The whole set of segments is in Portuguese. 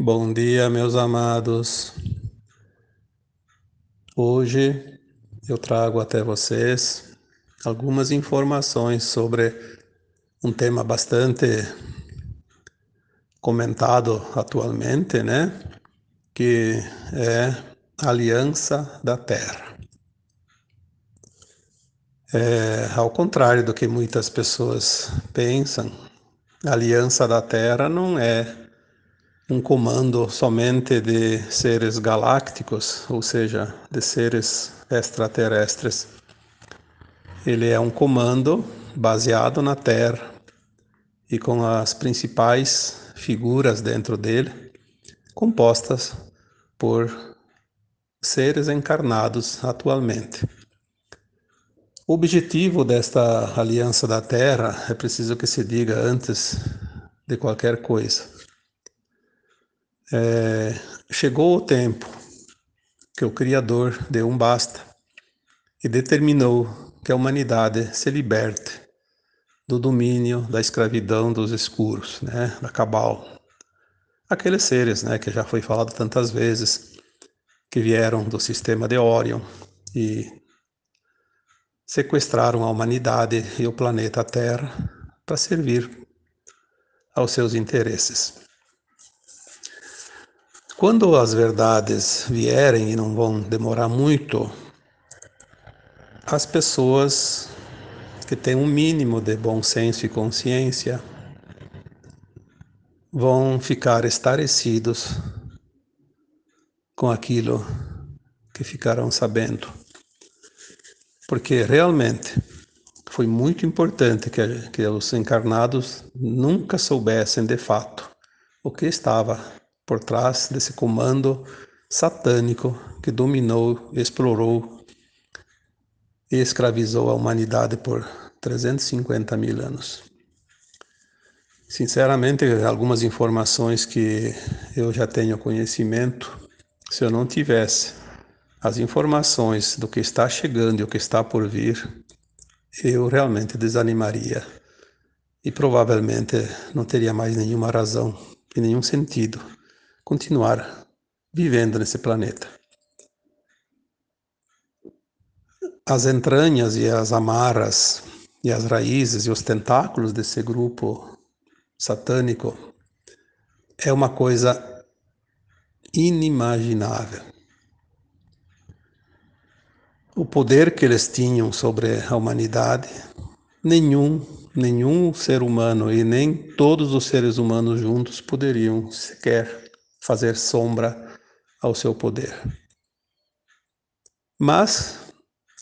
Bom dia, meus amados. Hoje eu trago até vocês algumas informações sobre um tema bastante comentado atualmente, né? Que é a Aliança da Terra. É, ao contrário do que muitas pessoas pensam, a Aliança da Terra não é um comando somente de seres galácticos, ou seja, de seres extraterrestres. Ele é um comando baseado na Terra e com as principais figuras dentro dele, compostas por seres encarnados atualmente. O objetivo desta aliança da Terra é preciso que se diga antes de qualquer coisa é, chegou o tempo que o Criador deu um basta e determinou que a humanidade se liberte do domínio da escravidão dos escuros, né, da cabal. Aqueles seres, né, que já foi falado tantas vezes, que vieram do sistema de Orion e sequestraram a humanidade e o planeta Terra para servir aos seus interesses. Quando as verdades vierem e não vão demorar muito, as pessoas que têm um mínimo de bom senso e consciência vão ficar estarecidos com aquilo que ficarão sabendo. Porque realmente foi muito importante que, que os encarnados nunca soubessem de fato o que estava por trás desse comando satânico que dominou, explorou e escravizou a humanidade por 350 mil anos. Sinceramente, algumas informações que eu já tenho conhecimento, se eu não tivesse as informações do que está chegando e o que está por vir, eu realmente desanimaria e provavelmente não teria mais nenhuma razão e nenhum sentido continuar vivendo nesse planeta. As entranhas e as amarras e as raízes e os tentáculos desse grupo satânico é uma coisa inimaginável. O poder que eles tinham sobre a humanidade, nenhum, nenhum ser humano e nem todos os seres humanos juntos poderiam sequer fazer sombra ao seu poder. Mas,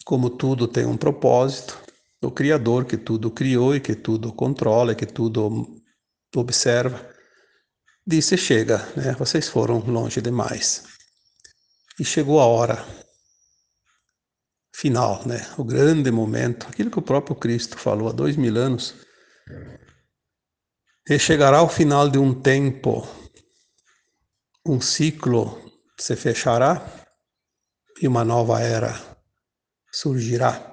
como tudo tem um propósito, o Criador que tudo criou e que tudo controla, que tudo observa, disse: chega, né? vocês foram longe demais. E chegou a hora final, né? o grande momento, aquilo que o próprio Cristo falou há dois mil anos. E chegará o final de um tempo um ciclo se fechará e uma nova era surgirá.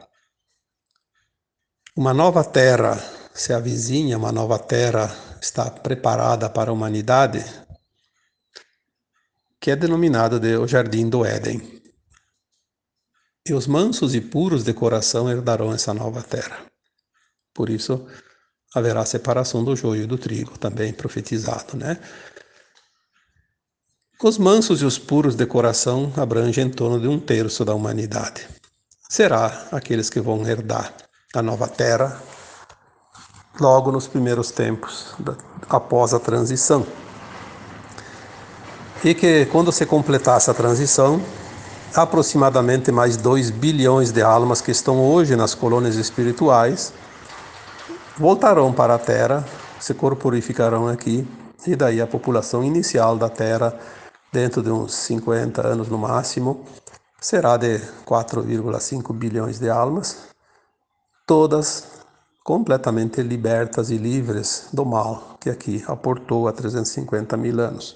Uma nova terra se avizinha, uma nova terra está preparada para a humanidade, que é denominada de o Jardim do Éden. E os mansos e puros de coração herdarão essa nova terra. Por isso haverá separação do joio e do trigo, também profetizado, né? Os mansos e os puros de coração abrangem em torno de um terço da humanidade. Será aqueles que vão herdar a nova terra logo nos primeiros tempos, após a transição. E que quando se completar essa transição, aproximadamente mais 2 bilhões de almas que estão hoje nas colônias espirituais voltarão para a Terra, se corporificarão aqui, e daí a população inicial da Terra dentro de uns 50 anos no máximo, será de 4,5 bilhões de almas, todas completamente libertas e livres do mal que aqui aportou há 350 mil anos.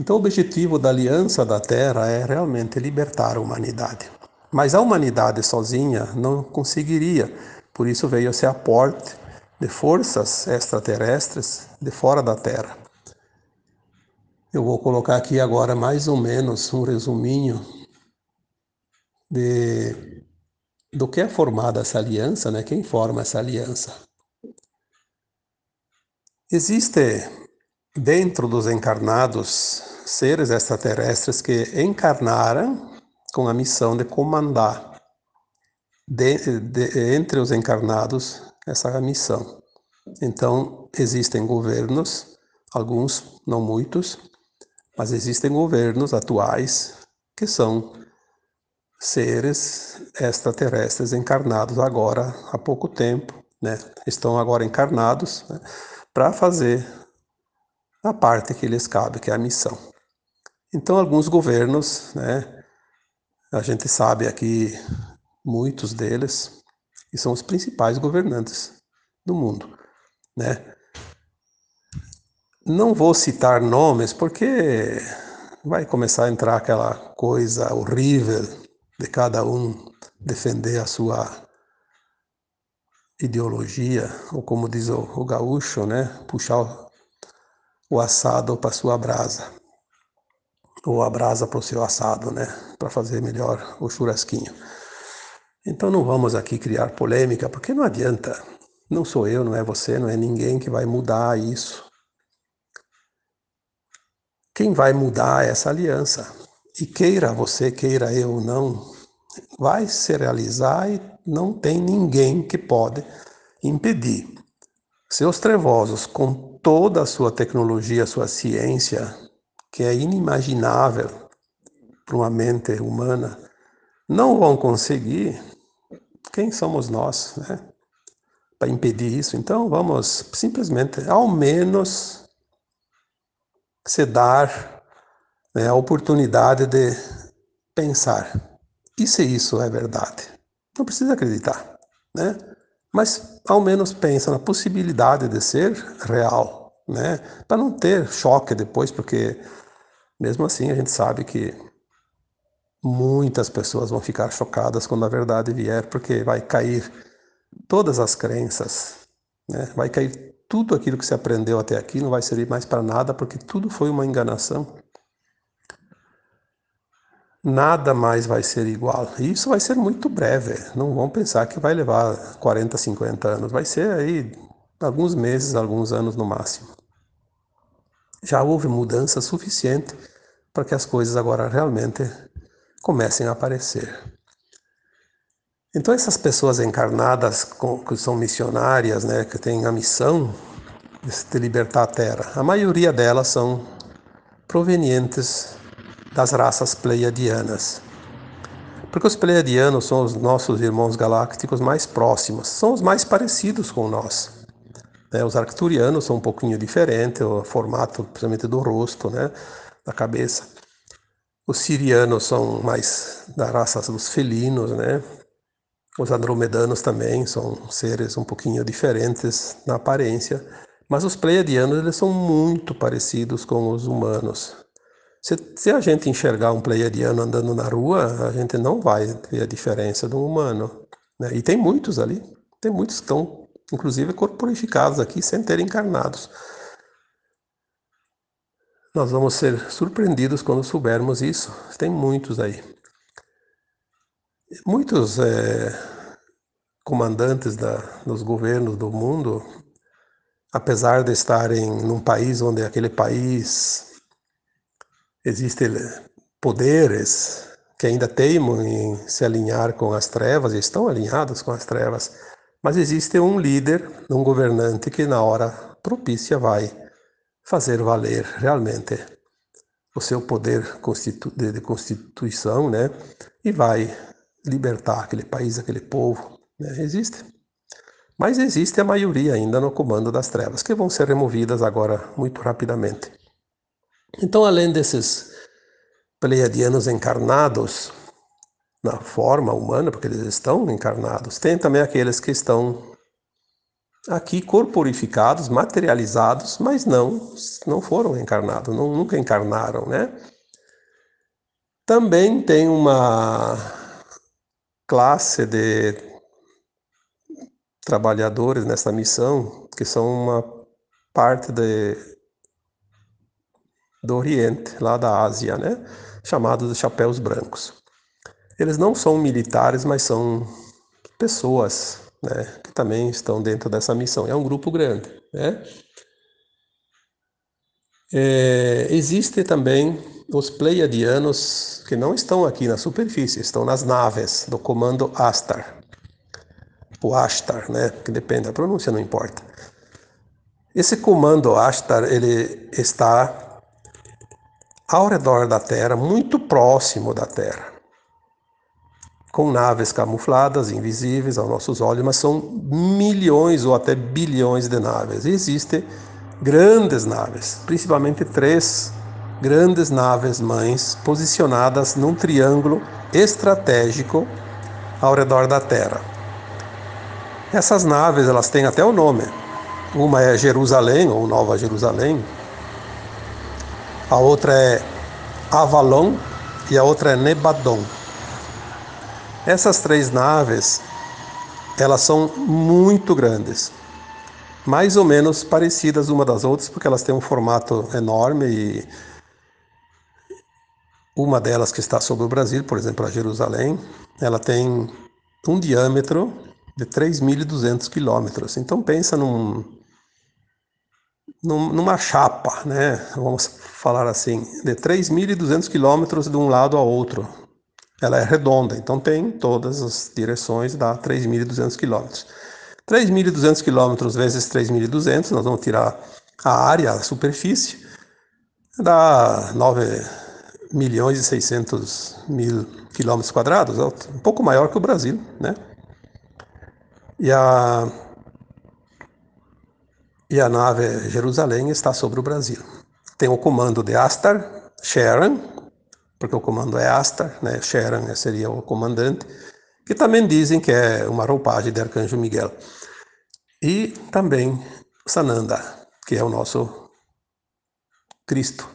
Então, o objetivo da aliança da Terra é realmente libertar a humanidade. Mas a humanidade sozinha não conseguiria, por isso veio esse aporte de forças extraterrestres de fora da Terra Eu vou colocar aqui agora mais ou menos um resuminho de do que é formada essa aliança, né? Quem forma essa aliança? Existe dentro dos encarnados seres extraterrestres que encarnaram com a missão de comandar de, de, entre os encarnados essa missão. Então, existem governos, alguns, não muitos, mas existem governos atuais que são seres extraterrestres encarnados agora há pouco tempo, né? Estão agora encarnados né? para fazer a parte que lhes cabe, que é a missão. Então, alguns governos, né? A gente sabe aqui muitos deles e são os principais governantes do mundo, né? Não vou citar nomes porque vai começar a entrar aquela coisa horrível de cada um defender a sua ideologia, ou como diz o, o gaúcho, né, puxar o, o assado para sua brasa, ou a brasa para o seu assado, né, para fazer melhor o churrasquinho. Então não vamos aqui criar polêmica, porque não adianta. Não sou eu, não é você, não é ninguém que vai mudar isso. Quem vai mudar essa aliança? E queira você, queira eu não, vai se realizar e não tem ninguém que pode impedir. Seus trevosos, com toda a sua tecnologia, sua ciência, que é inimaginável para uma mente humana, não vão conseguir. Quem somos nós, né? Para impedir isso. Então vamos simplesmente, ao menos, se dar né, a oportunidade de pensar e se isso é verdade? Não precisa acreditar, né? Mas ao menos pensa na possibilidade de ser real, né? Para não ter choque depois, porque mesmo assim a gente sabe que muitas pessoas vão ficar chocadas quando a verdade vier, porque vai cair todas as crenças, né? Vai cair tudo aquilo que se aprendeu até aqui, não vai servir mais para nada, porque tudo foi uma enganação nada mais vai ser igual. E isso vai ser muito breve. Não vão pensar que vai levar 40, 50 anos. Vai ser aí alguns meses, alguns anos no máximo. Já houve mudança suficiente para que as coisas agora realmente comecem a aparecer. Então essas pessoas encarnadas que são missionárias, né, que têm a missão de libertar a Terra, a maioria delas são provenientes das raças pleiadianas. Porque os pleiadianos são os nossos irmãos galácticos mais próximos, são os mais parecidos com nós. Né? Os arcturianos são um pouquinho diferentes, o formato principalmente do rosto, né? da cabeça. Os sirianos são mais da raça dos felinos, né? Os andromedanos também são seres um pouquinho diferentes na aparência, mas os pleiadianos eles são muito parecidos com os humanos. Se, se, a gente enxergar um pleiadiano andando na rua, a gente não vai ver a diferença do humano. Né? E tem muitos ali, tem muitos que estão, inclusive, corporificados aqui sem terem encarnados. Nós vamos ser surpreendidos quando soubermos isso. Tem muitos aí. Muitos é, comandantes da, dos governos do mundo, apesar de estarem num país onde aquele país Existem poderes que ainda teimam em se alinhar com as trevas estão alinhados com as trevas, mas existe um líder, um governante que na hora propícia vai fazer valer realmente o seu poder de constituição, né? E vai libertar aquele país, aquele povo. Né? Existe. Mas existe a maioria ainda no comando das trevas, que vão ser removidas agora muito rapidamente. Então, além desses pleiadianos encarnados na forma humana, porque eles estão encarnados, tem também aqueles que estão aqui corporificados, materializados, mas não não foram encarnados, não, nunca encarnaram, né? Também tem uma classe de trabalhadores nessa missão que são uma parte de do Oriente, lá da Ásia, né? chamados de chapéus brancos. Eles não são militares, mas são pessoas né, que também estão dentro dessa missão. É um grupo grande. Né? É, existe também os pleiadianos que não estão aqui na superfície, estão nas naves do comando Astar. O Astar, né? Que depende, a pronúncia não importa. Esse comando Astar, ele está ao redor da Terra, muito próximo da Terra, com naves camufladas, invisíveis aos nossos olhos, mas são milhões ou até bilhões de naves. E existem grandes naves, principalmente três grandes naves mães posicionadas num triângulo estratégico ao redor da Terra. Essas naves elas têm até o nome. Uma é Jerusalém ou Nova Jerusalém, a outra é Avalon e a outra é Nebadon. Essas três naves elas são muito grandes mais ou menos parecidas uma das outras, porque elas têm um formato enorme e uma delas que está sobre o Brasil, por exemplo, a Jerusalém, ela tem um diâmetro de 3.200 quilômetros. Então pensa num, num, numa chapa, né? Vamos falar assim, de 3.200 quilômetros de um lado ao outro. Ela é redonda, então tem todas as direções, dá 3.200 quilômetros. 3.200 quilômetros vezes 3.200, nós vamos tirar a área, a superfície, dá 9 milhões e 600 mil quilômetros quadrados, é um pouco maior que o Brasil, né? E a, e a nave Jerusalém está sobre o Brasil. Tem o comando de Astar, Sharon, porque o comando é Astar, né? Sharon seria o comandante, que também dizem que é uma roupagem de Arcanjo Miguel. E também Sananda, que é o nosso Cristo,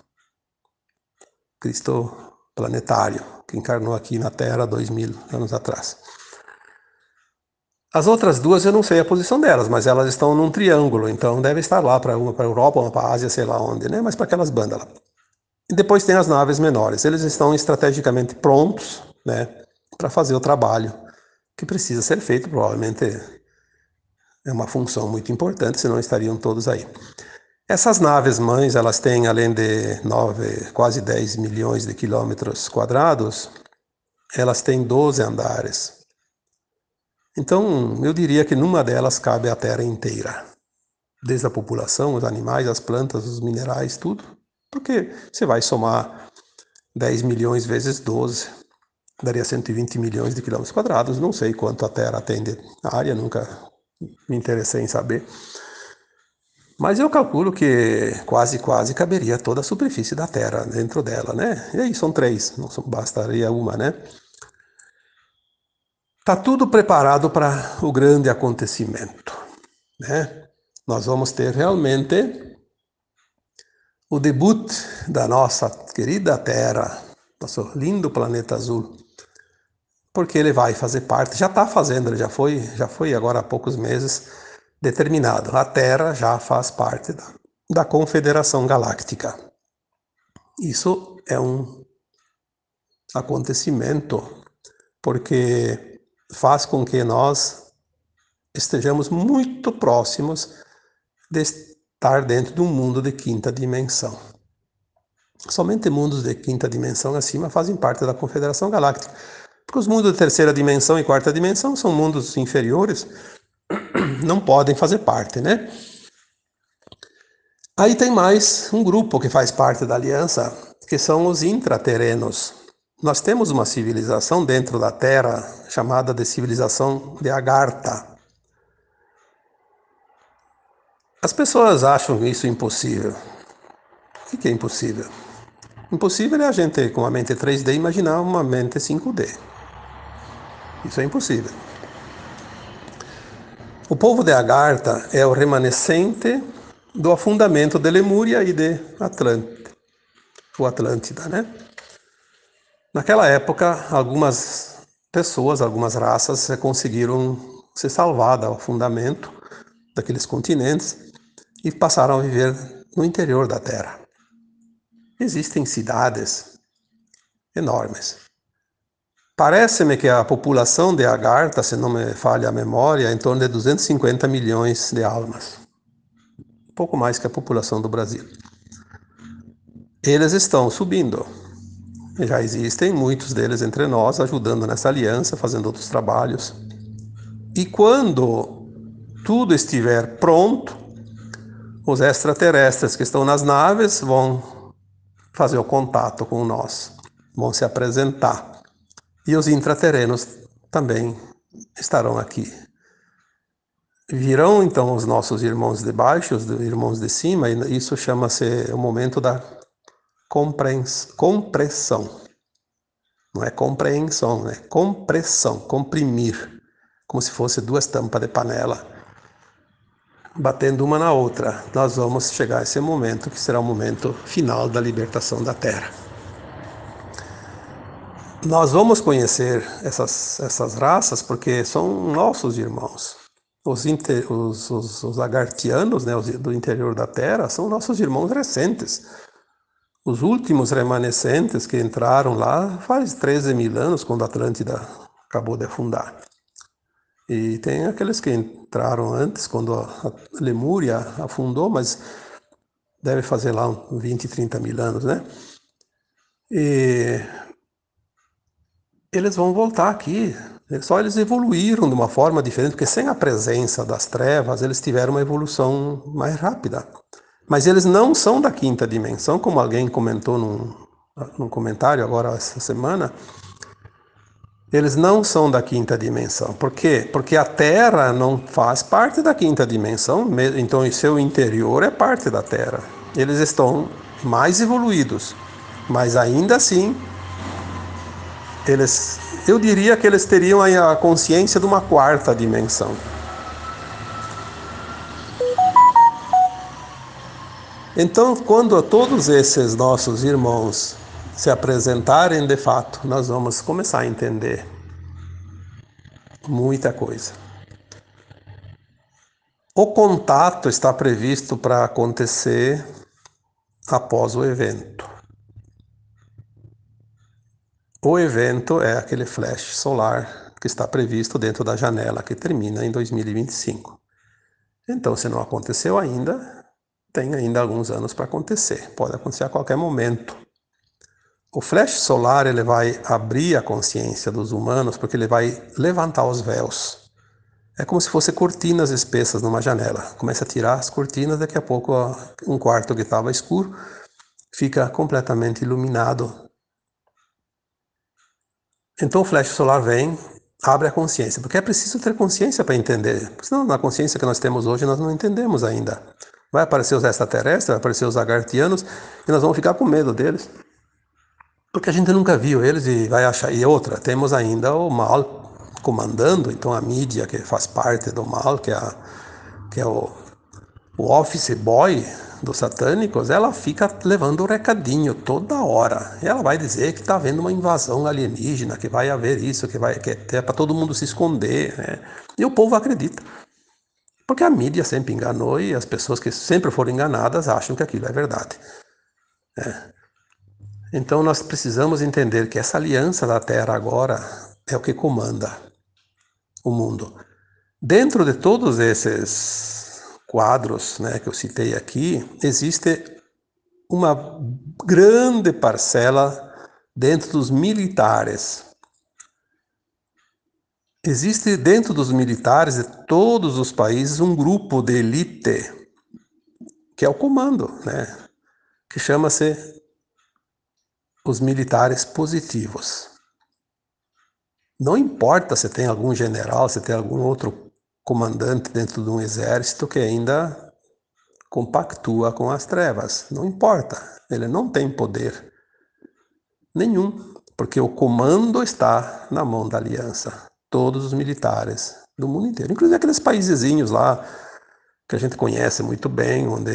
Cristo planetário, que encarnou aqui na Terra dois mil anos atrás. As outras duas eu não sei a posição delas, mas elas estão num triângulo, então deve estar lá para uma para a Europa, uma para a Ásia, sei lá onde, né? Mas para aquelas bandas lá. E depois tem as naves menores. Eles estão estrategicamente prontos, né, para fazer o trabalho que precisa ser feito, provavelmente é uma função muito importante, senão estariam todos aí. Essas naves mães, elas têm além de 9, quase 10 milhões de quilômetros quadrados, elas têm 12 andares. Então, eu diria que numa delas cabe a Terra inteira. Desde a população, os animais, as plantas, os minerais, tudo. Porque você vai somar 10 milhões vezes 12, daria 120 milhões de quilômetros quadrados. Não sei quanto a Terra atende a área, nunca me interessei em saber. Mas eu calculo que quase, quase caberia toda a superfície da Terra dentro dela, né? E aí são três, não bastaria uma, né? Tá tudo preparado para o grande acontecimento, né? Nós vamos ter realmente o debut da nossa querida Terra, nosso lindo planeta azul, porque ele vai fazer parte, já está fazendo, já foi, já foi agora há poucos meses determinado. A Terra já faz parte da, da Confederação Galáctica. Isso é um acontecimento porque faz com que nós estejamos muito próximos de estar dentro de um mundo de quinta dimensão. Somente mundos de quinta dimensão acima fazem parte da Confederação Galáctica. Porque os mundos de terceira dimensão e quarta dimensão são mundos inferiores, não podem fazer parte, né? Aí tem mais um grupo que faz parte da aliança, que são os intraterrenos. Nós temos uma civilização dentro da Terra chamada de civilização de Agartha. As pessoas acham isso impossível. O que é impossível? Impossível é a gente, com a mente 3D, imaginar uma mente 5D. Isso é impossível. O povo de Agartha é o remanescente do afundamento de Lemúria e de Atlântida, o Atlântida, né? Naquela época, algumas pessoas, algumas raças conseguiram se salvar do afundamento daqueles continentes e passaram a viver no interior da Terra. existem cidades enormes. Parece-me que a população de Agartha, se não me falha a memória, é em torno de 250 milhões de almas. Um pouco mais que a população do Brasil. Eles estão subindo. Já existem muitos deles entre nós ajudando nessa aliança, fazendo outros trabalhos. E quando tudo estiver pronto, os extraterrestres que estão nas naves vão fazer o contato com nós, vão se apresentar e os intraterrenos também estarão aqui. Virão então os nossos irmãos de baixo, os irmãos de cima, e isso chama-se o momento da compressão. Não é compreensão, é compressão, comprimir, como se fosse duas tampas de panela batendo uma na outra. Nós vamos chegar a esse momento que será o momento final da libertação da Terra. Nós vamos conhecer essas, essas raças porque são nossos irmãos. Os, inter, os, os, os né, os do interior da Terra são nossos irmãos recentes. Os últimos remanescentes que entraram lá faz 13 mil anos, quando a Atlântida acabou de afundar. E tem aqueles que entraram antes, quando a Lemúria afundou, mas deve fazer lá 20, 30 mil anos, né? E eles vão voltar aqui. Só eles evoluíram de uma forma diferente, porque sem a presença das trevas, eles tiveram uma evolução mais rápida. Mas eles não são da quinta dimensão, como alguém comentou num, num comentário agora essa semana. Eles não são da quinta dimensão. Por quê? Porque a Terra não faz parte da quinta dimensão, então o seu interior é parte da Terra. Eles estão mais evoluídos, mas ainda assim eles, eu diria que eles teriam a consciência de uma quarta dimensão. Então, quando todos esses nossos irmãos se apresentarem de fato, nós vamos começar a entender muita coisa. O contato está previsto para acontecer após o evento. O evento é aquele flash solar que está previsto dentro da janela que termina em 2025. Então, se não aconteceu ainda, tem ainda alguns anos para acontecer. Pode acontecer a qualquer momento. O flash solar ele vai abrir a consciência dos humanos porque ele vai levantar os véus. É como se fosse cortinas espessas numa janela. Começa a tirar as cortinas, daqui a pouco um quarto que estava escuro fica completamente iluminado então o flash solar vem, abre a consciência, porque é preciso ter consciência para entender, senão na consciência que nós temos hoje nós não entendemos ainda. Vai aparecer os extraterrestres, vai aparecer os agartianos e nós vamos ficar com medo deles. Porque a gente nunca viu eles e vai achar. E outra, temos ainda o mal comandando, então a mídia que faz parte do mal, que é, a, que é o, o office boy, dos satânicos, ela fica levando o recadinho toda hora. Ela vai dizer que está havendo uma invasão alienígena, que vai haver isso, que vai que é para todo mundo se esconder. Né? E o povo acredita. Porque a mídia sempre enganou e as pessoas que sempre foram enganadas acham que aquilo é verdade. É. Então nós precisamos entender que essa aliança da Terra agora é o que comanda o mundo. Dentro de todos esses quadros né, que eu citei aqui, existe uma grande parcela dentro dos militares. Existe dentro dos militares de todos os países um grupo de elite, que é o comando, né, que chama-se os militares positivos. Não importa se tem algum general, se tem algum outro comandante dentro de um exército que ainda compactua com as trevas. Não importa, ele não tem poder nenhum, porque o comando está na mão da aliança. Todos os militares do mundo inteiro, inclusive aqueles paísezinhos lá que a gente conhece muito bem, onde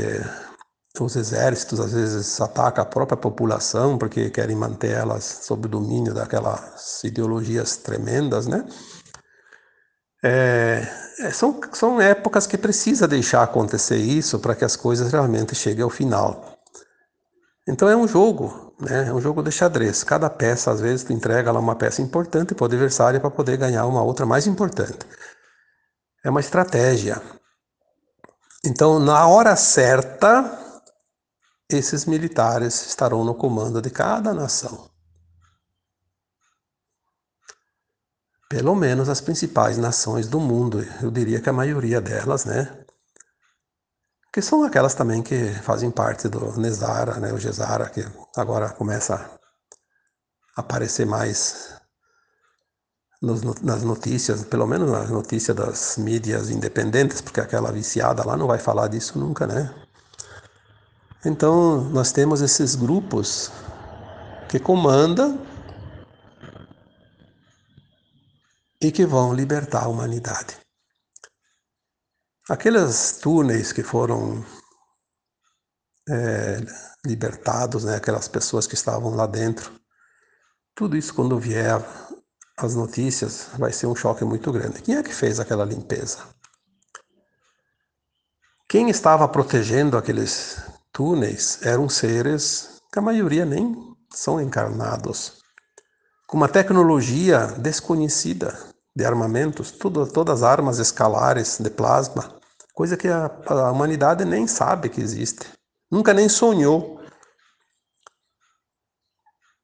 os exércitos às vezes atacam a própria população porque querem manter elas sob o domínio daquelas ideologias tremendas, né? É, é, são, são épocas que precisa deixar acontecer isso para que as coisas realmente cheguem ao final. Então é um jogo, né? É um jogo de xadrez. Cada peça, às vezes, tu entrega lá uma peça importante para o adversário para poder ganhar uma outra mais importante. É uma estratégia. Então, na hora certa, esses militares estarão no comando de cada nação. Pelo menos as principais nações do mundo, eu diria que a maioria delas, né? Que são aquelas também que fazem parte do Nezara, né? O Gesara, que agora começa a aparecer mais nas notícias, pelo menos nas notícias das mídias independentes, porque aquela viciada lá não vai falar disso nunca, né? Então, nós temos esses grupos que comandam e que vão libertar a humanidade. Aqueles túneis que foram é, libertados, né, aquelas pessoas que estavam lá dentro, tudo isso quando vier as notícias vai ser um choque muito grande. Quem é que fez aquela limpeza? Quem estava protegendo aqueles túneis eram seres que a maioria nem são encarnados, com uma tecnologia desconhecida de armamentos, tudo, todas as armas escalares de plasma, coisa que a, a humanidade nem sabe que existe, nunca nem sonhou.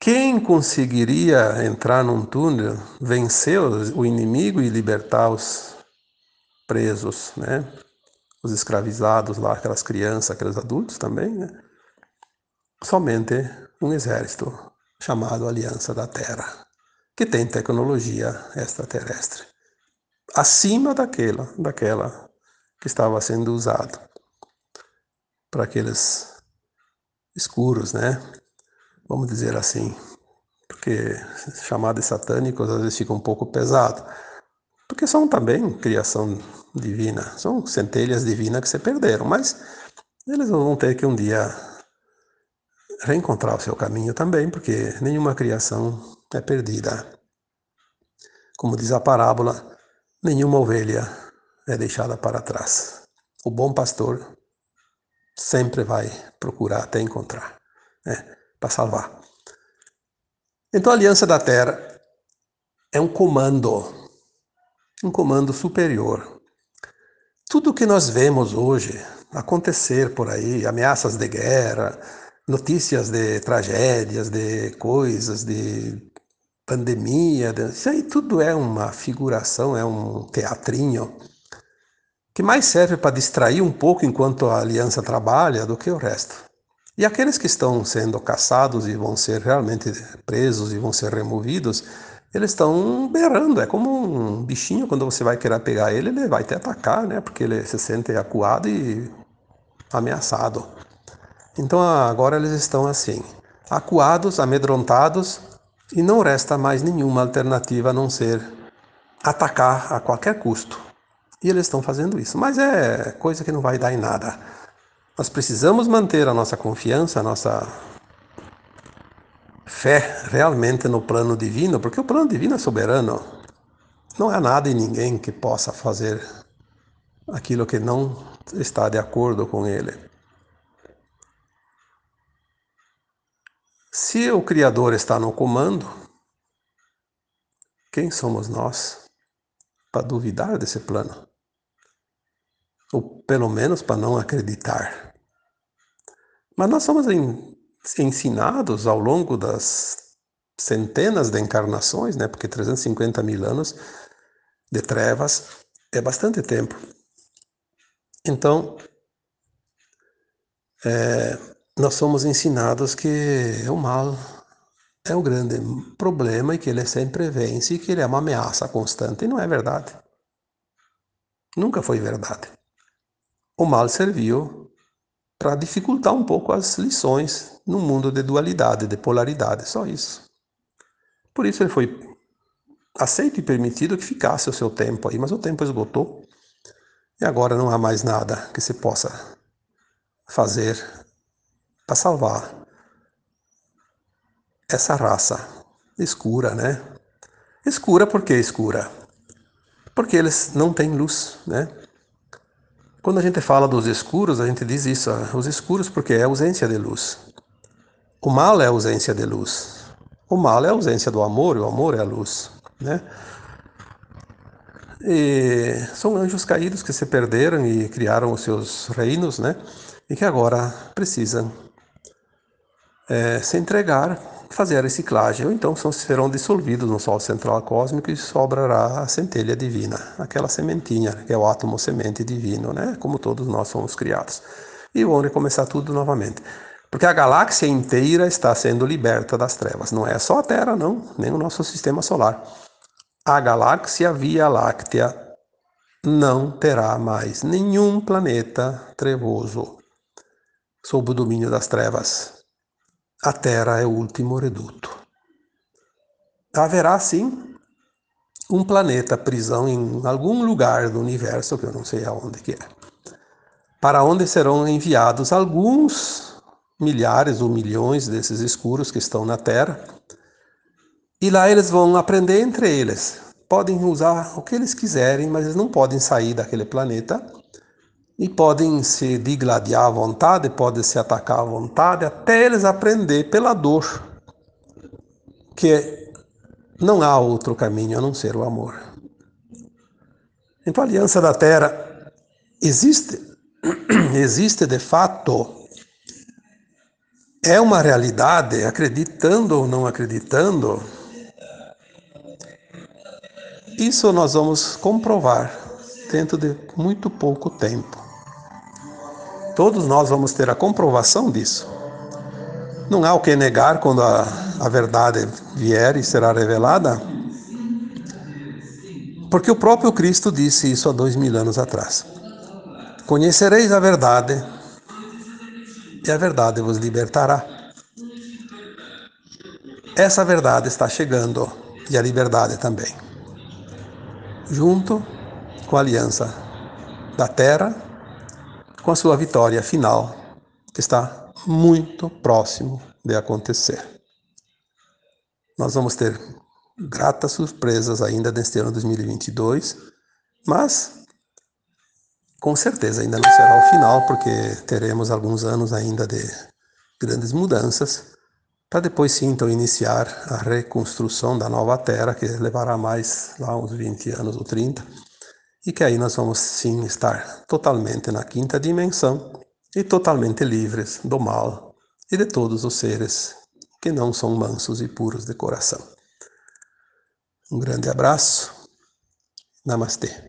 Quem conseguiria entrar num túnel, vencer o inimigo e libertar os presos, né? os escravizados lá, aquelas crianças, aqueles adultos também, né? somente um exército chamado Aliança da Terra, que tem tecnologia extraterrestre, acima daquela, daquela que estava sendo usada para aqueles escuros, né? Vamos dizer assim, porque chamar de satânicos às vezes fica um pouco pesado, porque são também criação divina. São centelhas divinas que se perderam, mas eles vão ter que um dia reencontrar o seu caminho também, porque nenhuma criação é perdida. Como diz a parábola, nenhuma ovelha é deixada para trás. O bom pastor sempre vai procurar até encontrar, né, para salvar. Então a aliança da terra é um comando, um comando superior tudo que nós vemos hoje acontecer por aí, ameaças de guerra, notícias de tragédias, de coisas, de pandemia, de... isso aí tudo é uma figuração, é um teatrinho que mais serve para distrair um pouco enquanto a aliança trabalha do que o resto. E aqueles que estão sendo caçados e vão ser realmente presos e vão ser removidos, eles estão berrando. É como um bichinho, quando você vai querer pegar ele, ele vai te atacar, né? Porque ele se sente acuado e ameaçado. Então agora eles estão assim, acuados, amedrontados, e não resta mais nenhuma alternativa a não ser atacar a qualquer custo. E eles estão fazendo isso. Mas é coisa que não vai dar em nada. Nós precisamos manter a nossa confiança, a nossa fé realmente no plano divino, porque o plano divino é soberano. Não há nada e ninguém que possa fazer aquilo que não está de acordo com ele. Se o Criador está no comando, quem somos nós para duvidar desse plano? Ou pelo menos para não acreditar. Mas nós somos ensinados ao longo das centenas de encarnações, né? Porque 350 mil anos de trevas é bastante tempo. Então, é, nós somos ensinados que o mal é um grande problema e que ele sempre vence e que ele é uma ameaça constante. E não é verdade. Nunca foi verdade. O mal serviu para dificultar um pouco as lições no mundo de dualidade, de polaridade, só isso. Por isso ele foi aceito e permitido que ficasse o seu tempo aí, mas o tempo esgotou e agora não há mais nada que se possa fazer para salvar essa raça escura, né? Escura por que escura? Porque eles não têm luz, né? Quando a gente fala dos escuros, a gente diz isso, os escuros porque é ausência de luz. O mal é ausência de luz. O mal é ausência do amor, e o amor é a luz, né? E são anjos caídos que se perderam e criaram os seus reinos, né? E que agora precisam é, se entregar, fazer a reciclagem, ou então serão dissolvidos no Sol central cósmico e sobrará a centelha divina, aquela sementinha, que é o átomo semente divino, né? Como todos nós somos criados. E vão recomeçar tudo novamente. Porque a galáxia inteira está sendo liberta das trevas. Não é só a Terra, não, nem o nosso sistema solar. A galáxia Via Láctea não terá mais nenhum planeta trevoso sob o domínio das trevas. A Terra é o último reduto. Haverá sim um planeta prisão em algum lugar do universo, que eu não sei aonde que é, para onde serão enviados alguns milhares ou milhões desses escuros que estão na Terra. E lá eles vão aprender entre eles. Podem usar o que eles quiserem, mas eles não podem sair daquele planeta. E podem se digladiar à vontade, podem se atacar à vontade, até eles aprender pela dor que não há outro caminho a não ser o amor. Então a aliança da Terra existe, existe de fato é uma realidade, acreditando ou não acreditando, isso nós vamos comprovar dentro de muito pouco tempo. Todos nós vamos ter a comprovação disso. Não há o que negar quando a, a verdade vier e será revelada, porque o próprio Cristo disse isso há dois mil anos atrás. Conhecereis a verdade e a verdade vos libertará. Essa verdade está chegando e a liberdade também. Junto com a aliança da terra, com a sua vitória final, que está muito próximo de acontecer. Nós vamos ter gratas surpresas ainda neste ano 2022, mas com certeza ainda não será o final, porque teremos alguns anos ainda de grandes mudanças, para depois sim então iniciar a reconstrução da nova Terra, que levará mais lá uns 20 anos ou 30, e que aí nós vamos sim estar totalmente na quinta dimensão e totalmente livres do mal e de todos os seres que não são mansos e puros de coração. Um grande abraço. Namastê.